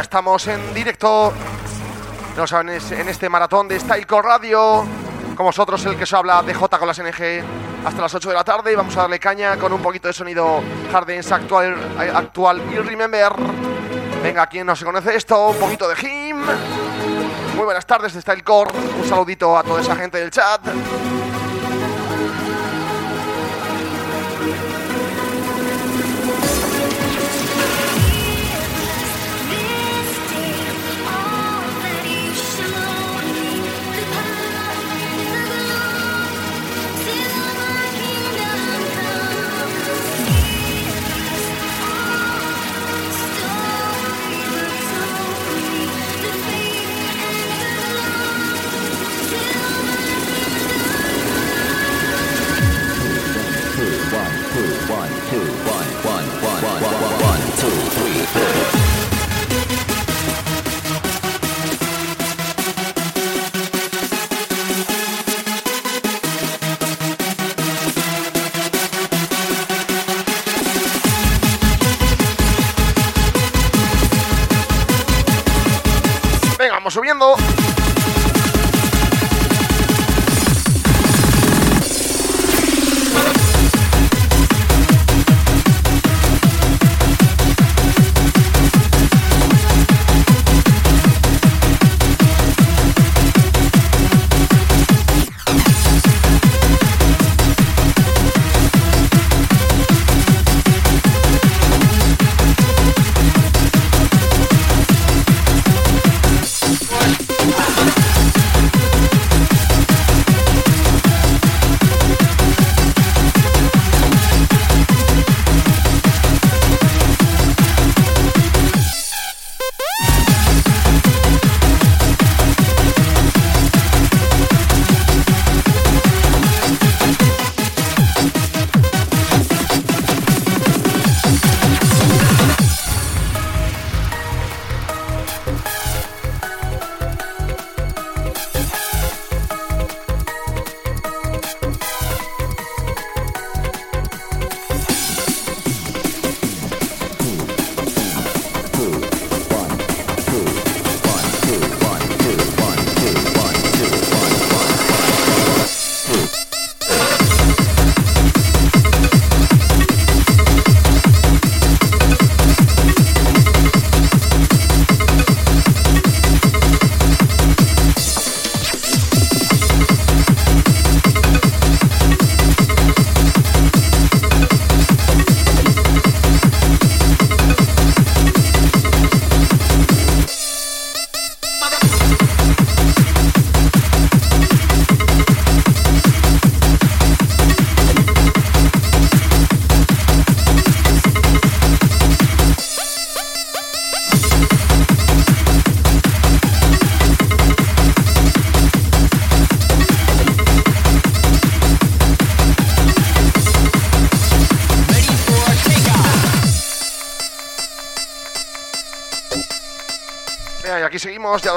Estamos en directo. No saben, en este maratón de Stylecore Radio. Con vosotros, el que os habla de J con las NG hasta las 8 de la tarde. Y vamos a darle caña con un poquito de sonido Hardens actual, actual y Remember. Venga, quien no se conoce esto, un poquito de Him. Muy buenas tardes de Stylecore. Un saludito a toda esa gente del chat. Subiendo.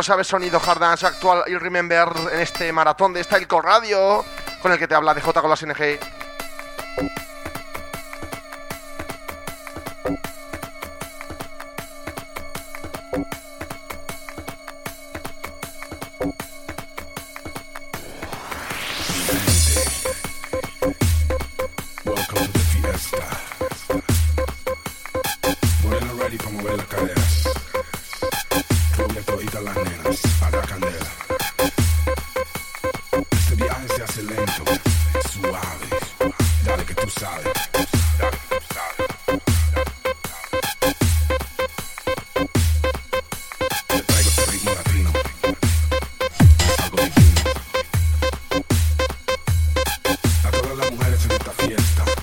Lo sabes, sonido hard dance actual y remember en este maratón de Stylecore Radio, con el que te habla de J con las NG. fiesta.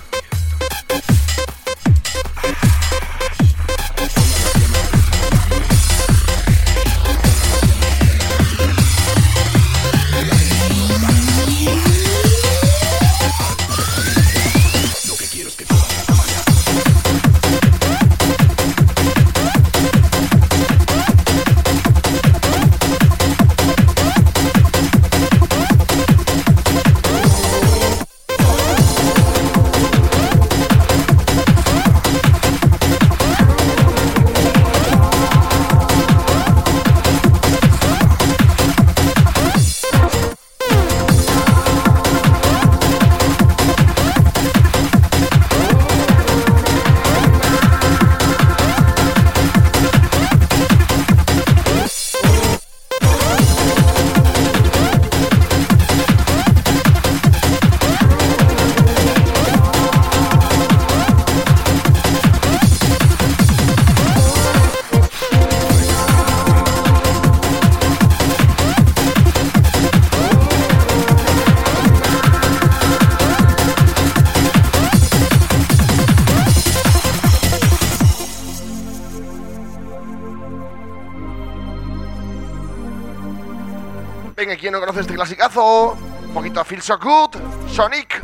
Conoce este clasicazo? Un poquito a Feel So Good, Sonic.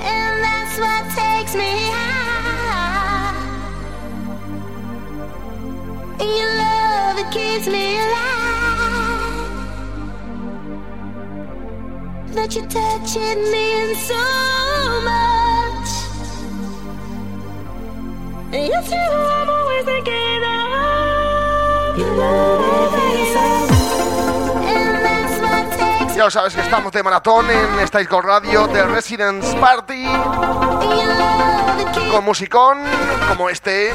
And that's That you're touching me in so much. And yes, you I'm always thinking of love. Ya lo sabes que estamos de maratón en Style Core Radio de Residence Party con musicón como este.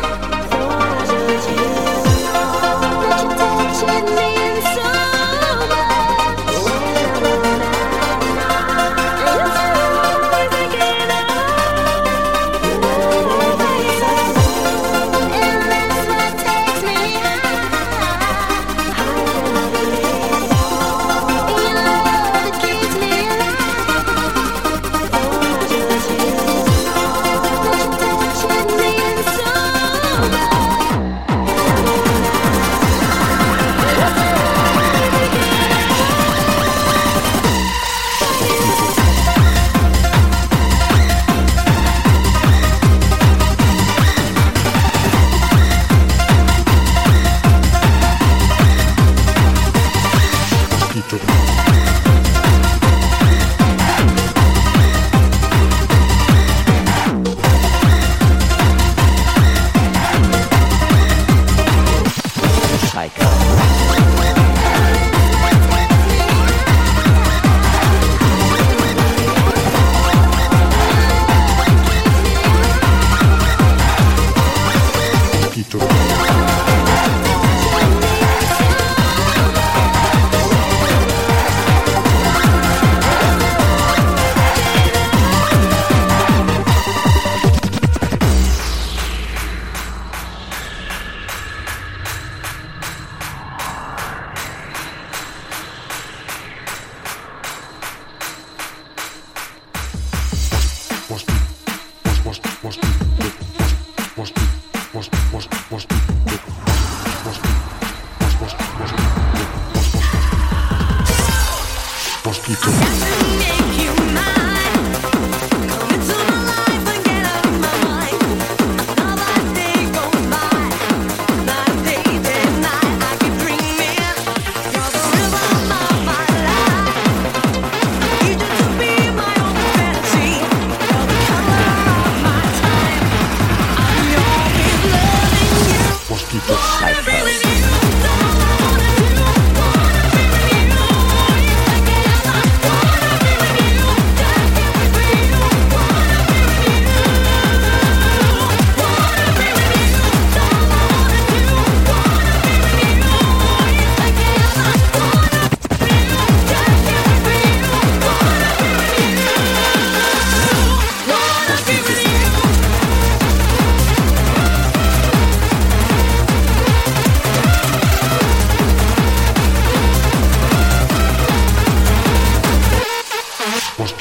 Wait, wait, wait.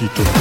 Tito.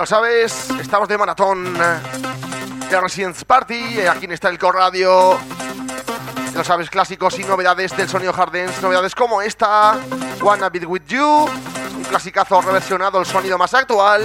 Lo sabes, estamos de maratón de Residence Party, eh, aquí en Stalco Radio. Lo sabes, clásicos y novedades del sonido Hardens, novedades como esta, Wanna Be With You, un clasicazo reversionado, el sonido más actual.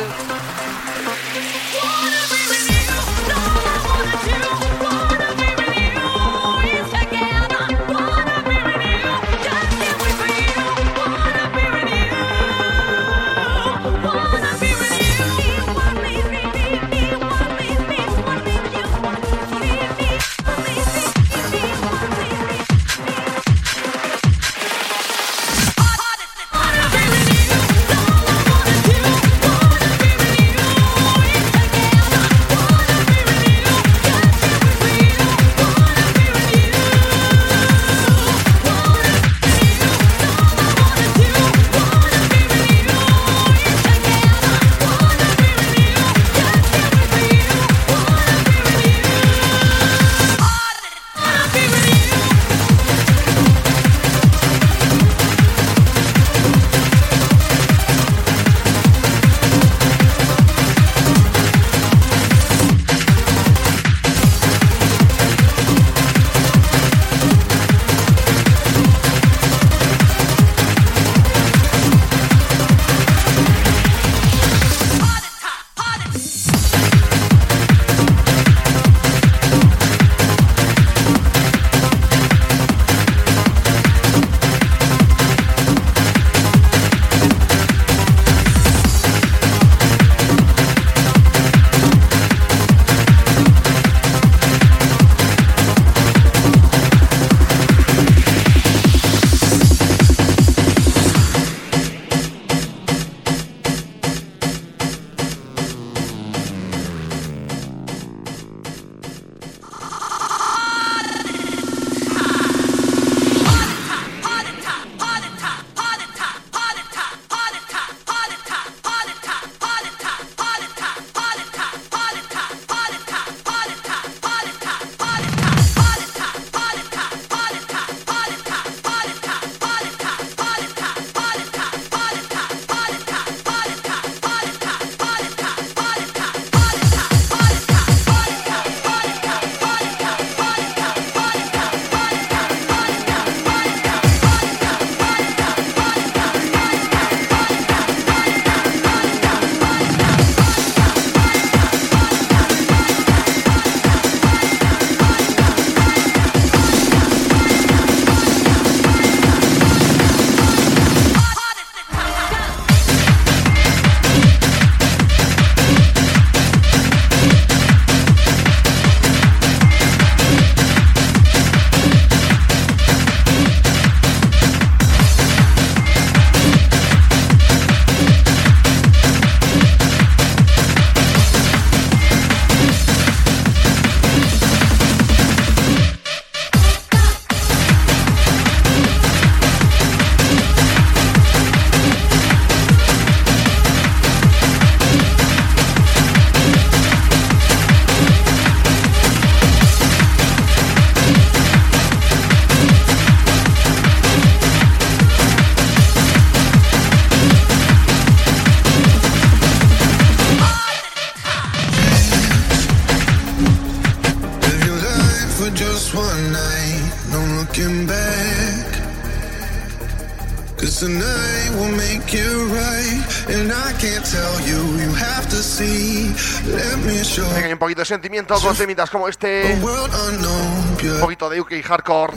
Un poquito de sentimiento con temitas como este. Un poquito de UK hardcore.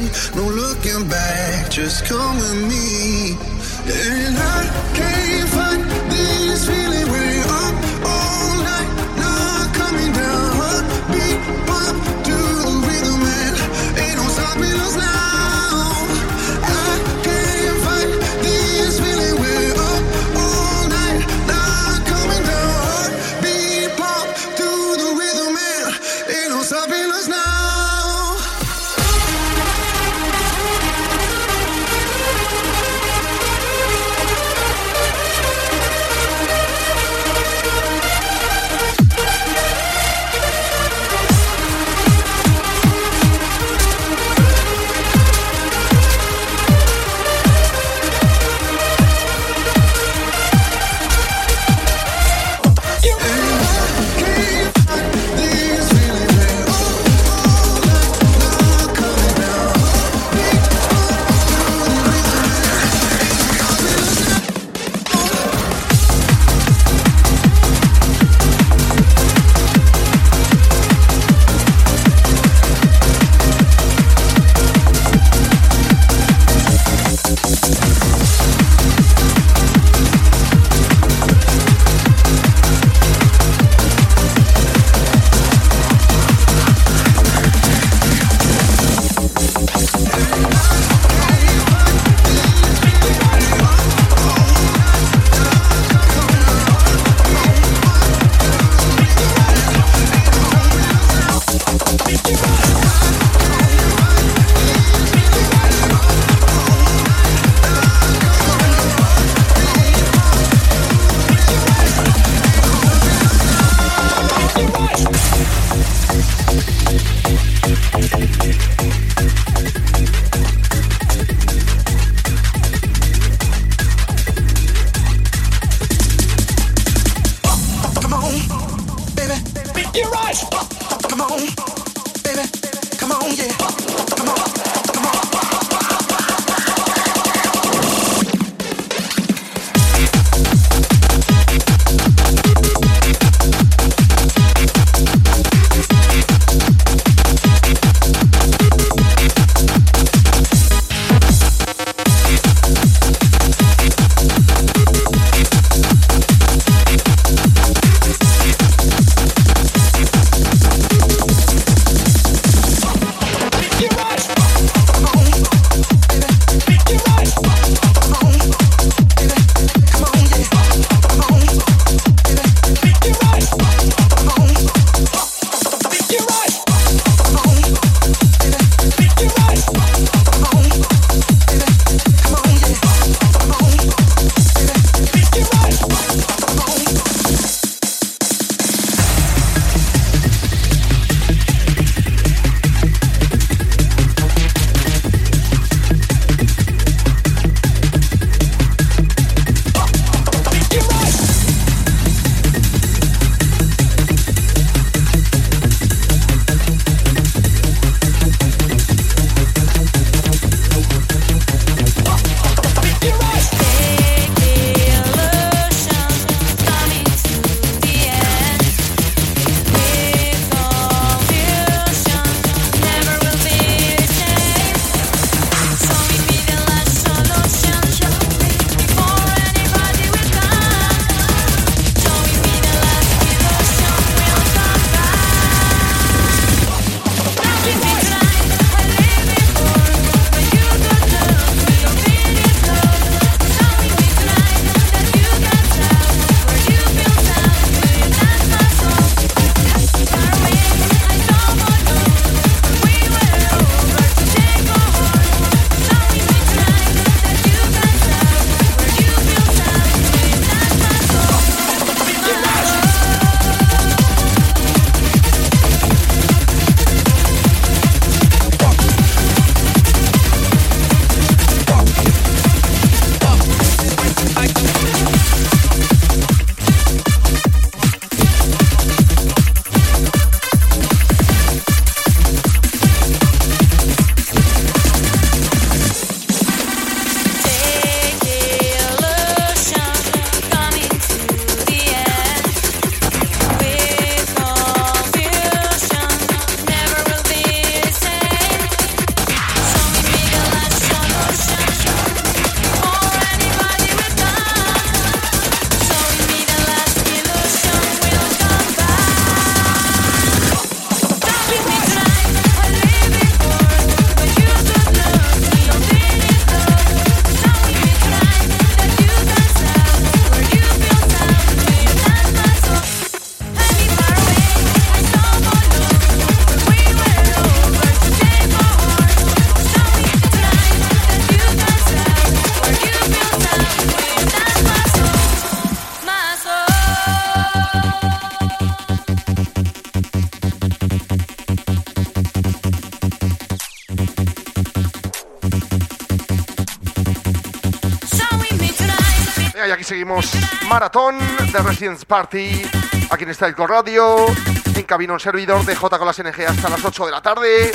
Seguimos maratón de Residence Party aquí en Style Radio. En cabina un servidor de J con las NG hasta las 8 de la tarde.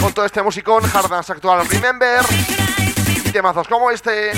Con todo este musicón, Hard actual Remember. Y temazos como este.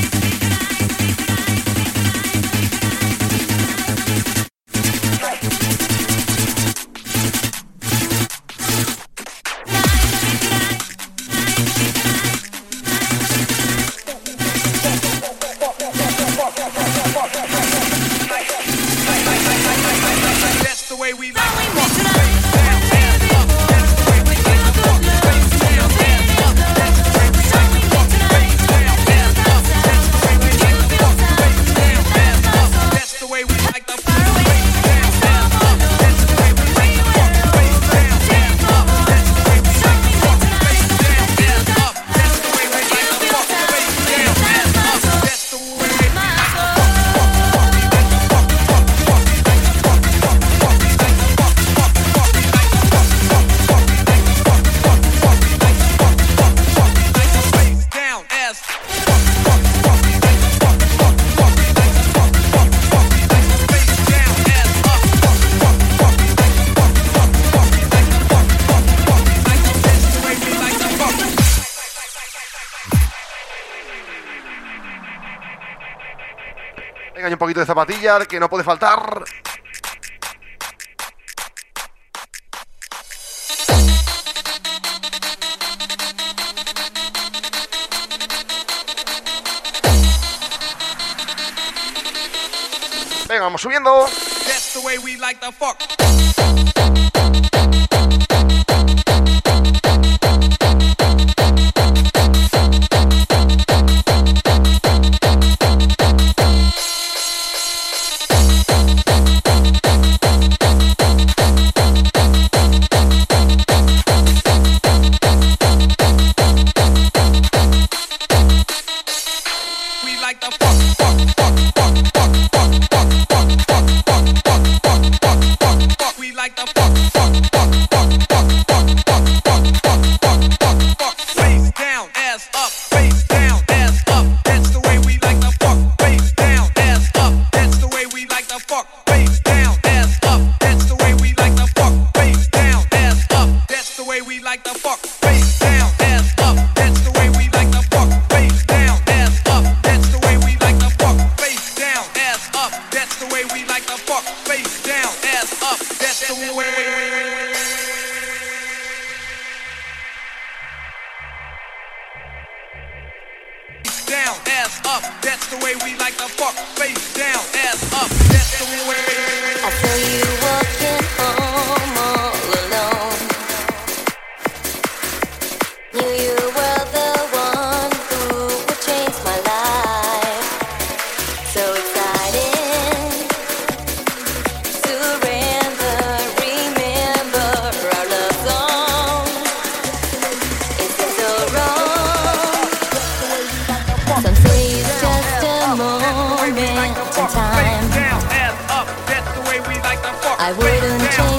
de zapatilla, que no puede faltar. Venga, vamos subiendo. Wait wouldn't change.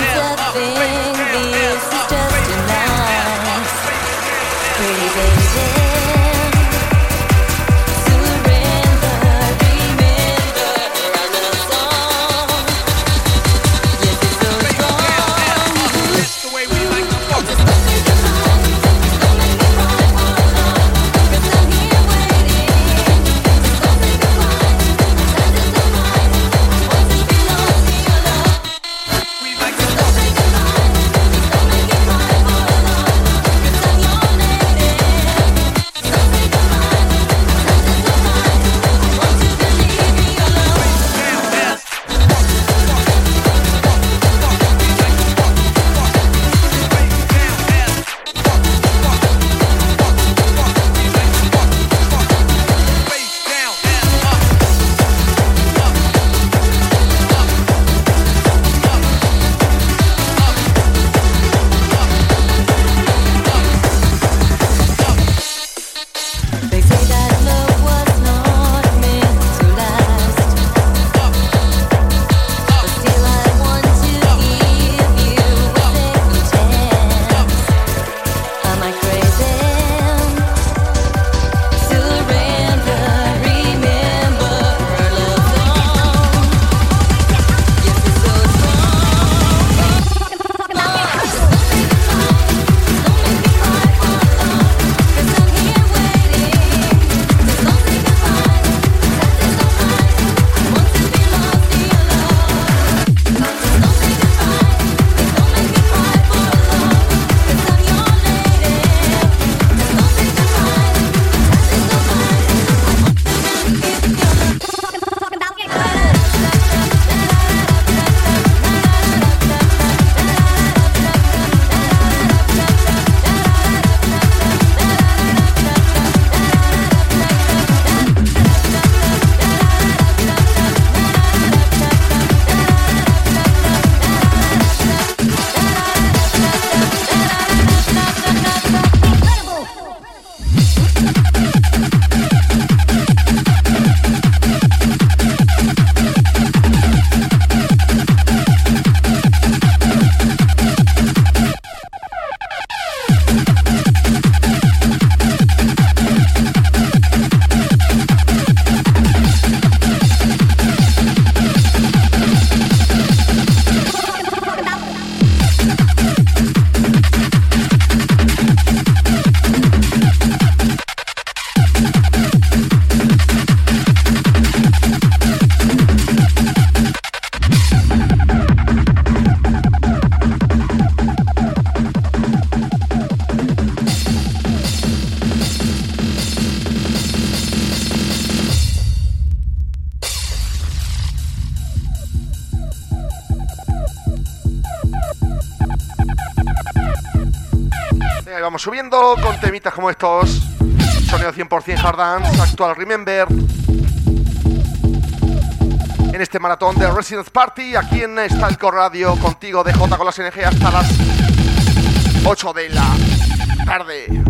Vamos subiendo con temitas como estos. Sonido 100% hard dance, actual Remember. En este maratón de Residence Party, aquí en Stalco Radio, contigo DJ con las NG hasta las 8 de la tarde.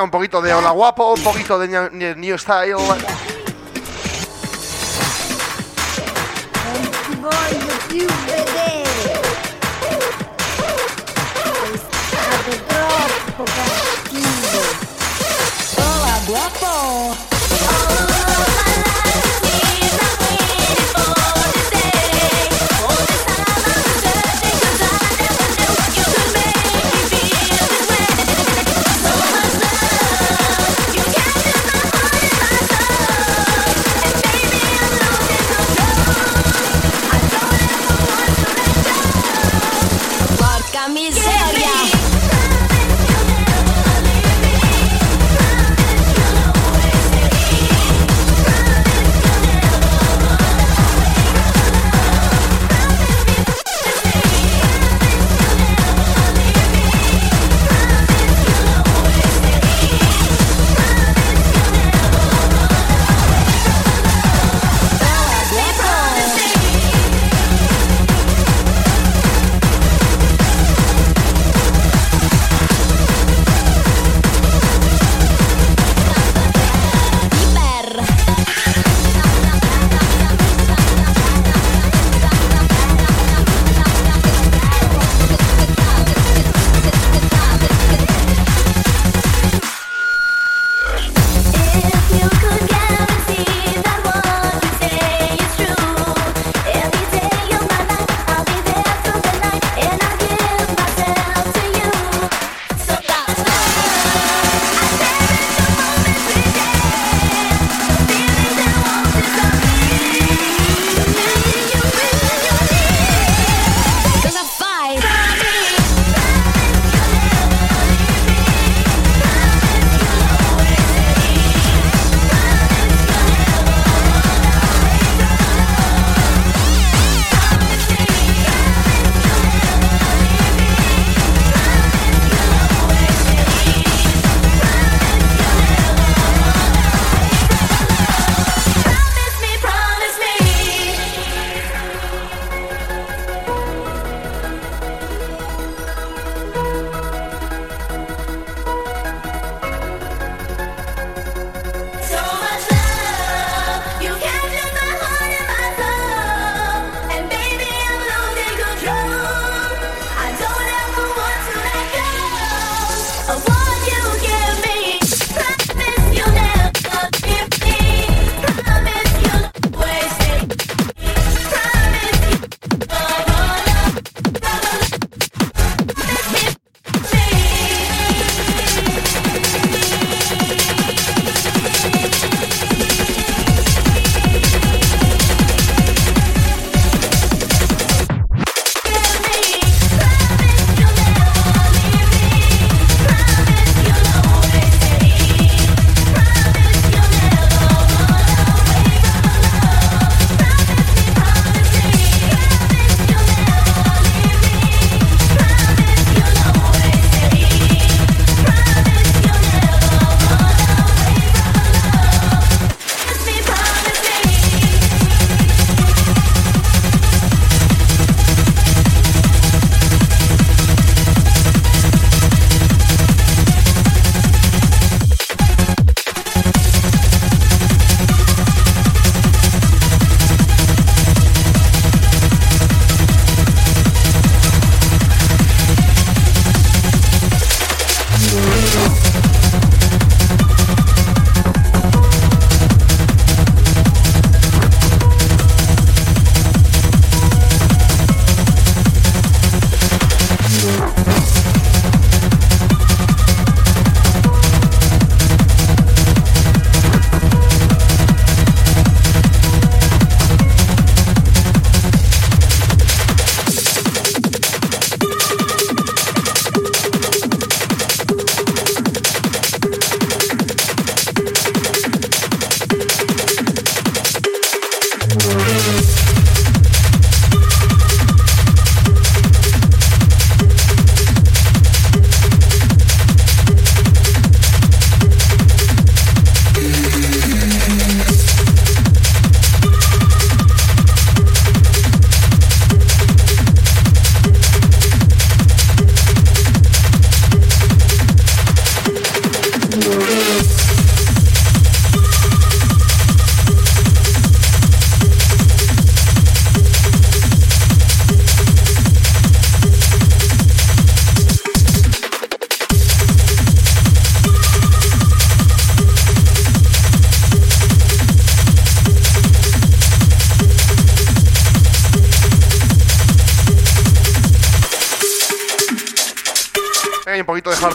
Un poquito de Hola Guapo, un poquito de New Style.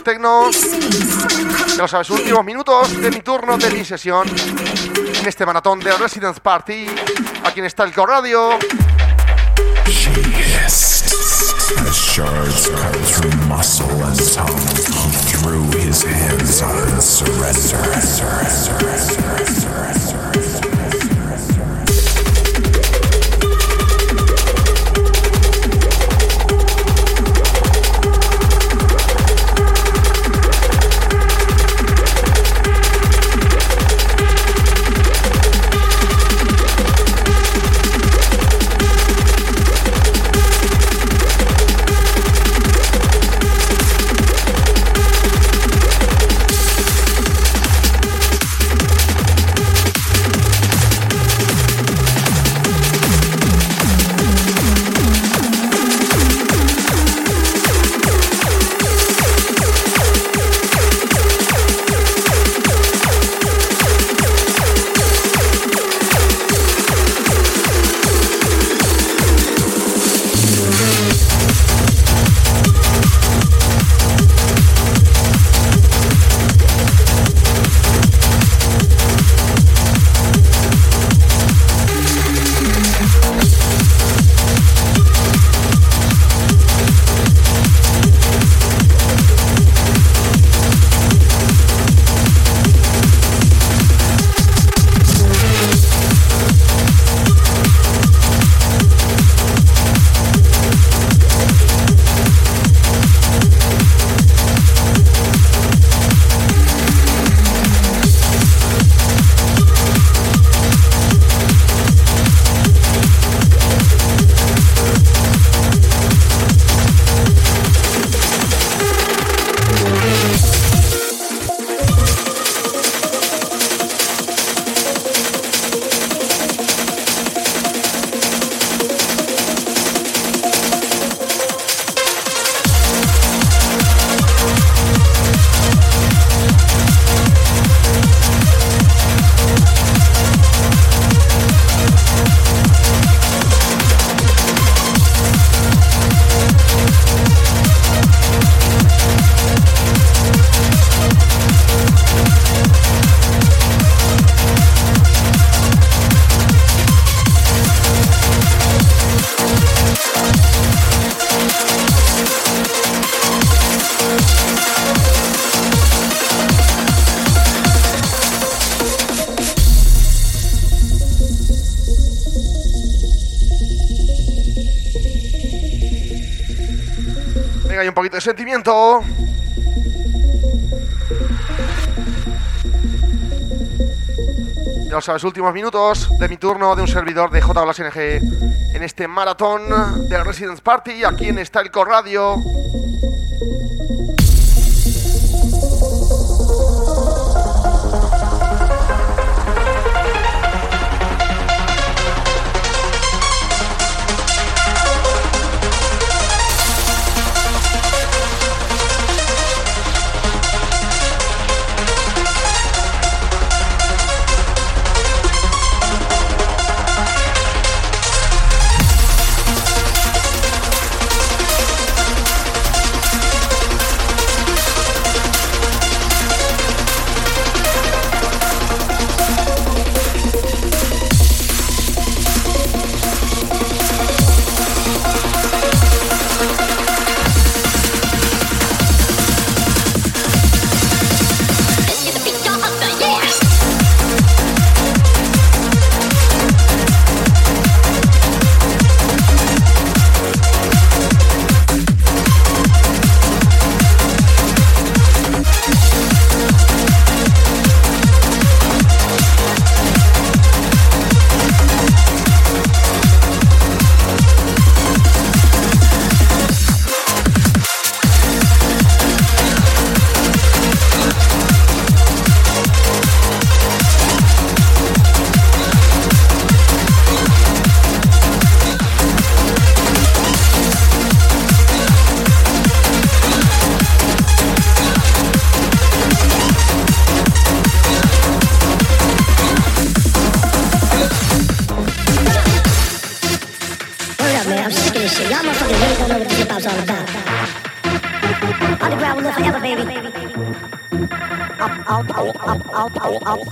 Techno. Ya lo sabes, últimos minutos de mi turno, de mi sesión. En este maratón de Residence Party. Aquí en Stalco Radio. Hay un poquito de sentimiento. Ya lo sabes, últimos minutos de mi turno de un servidor de JBLSNG en este maratón de Residence Party aquí en Styleco Radio.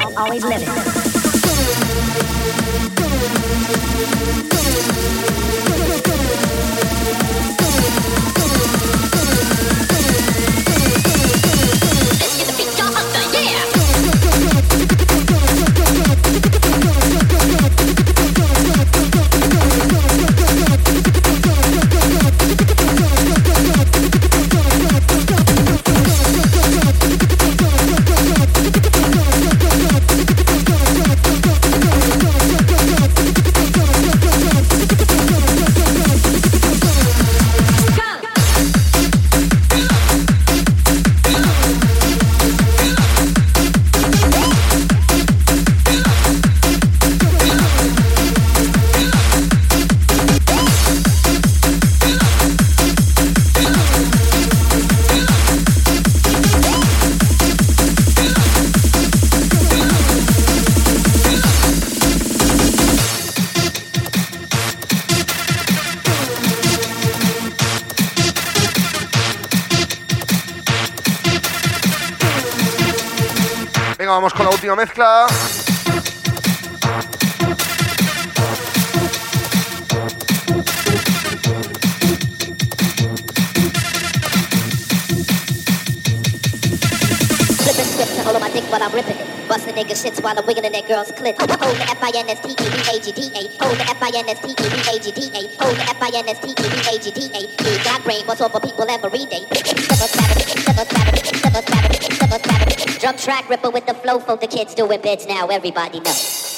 I'll, always live it. Venga, vamos con la última mezcla. While I'm ripping it. Shits while I'm wiggling that girl's clit. Hold the F-I-N-S-T-E-V-A-G-D-A. Hold the F-I-N-S-T-E-V-A-G-D-A. Hold the F-I-N-S-T-E-V-A-G-D-A. You got brain, what's over people every day. Never Drum track ripper with the flow for the kids doing bits now, everybody knows.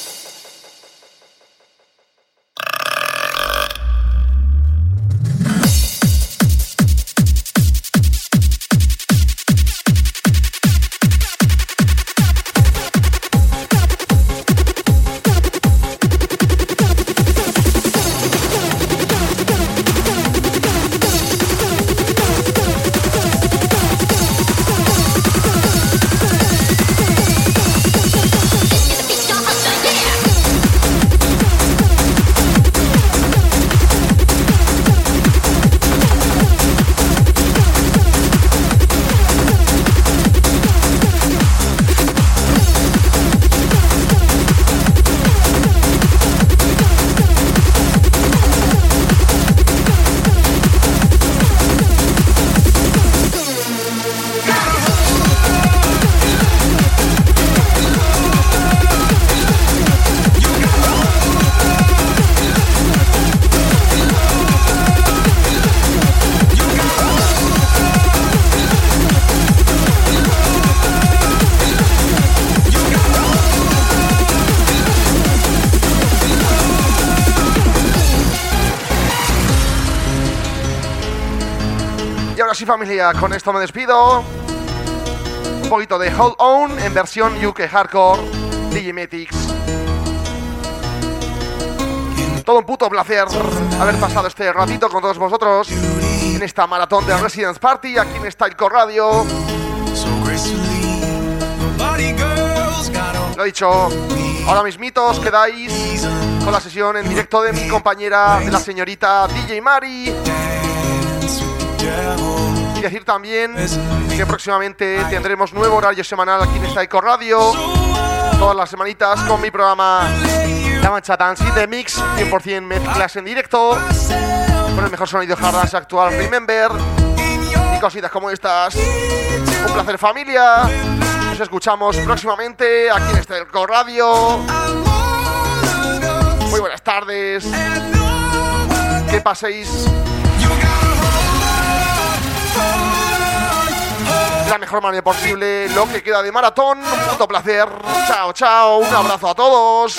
Familia, con esto me despido. Un poquito de Hold On en versión UK Hardcore, Digimatics. Todo un puto placer haber pasado este ratito con todos vosotros en esta maratón de Residence Party aquí en Stylecore Radio. Lo dicho, ahora mismito os quedáis con la sesión en directo de mi compañera, la señorita DJ Mari. Y decir también que próximamente tendremos nuevo horario semanal aquí en Stylecore Radio. Todas las semanitas con mi programa La Mancha Dance y The Mix, 100% mezclas en directo, con el mejor sonido hard actual, Remember, y cositas como estas. Un placer familia, nos escuchamos próximamente aquí en Stylecore Radio. Muy buenas tardes, que paséis la mejor manera posible lo que queda de maratón. Un puto placer. Chao, chao. Un abrazo a todos.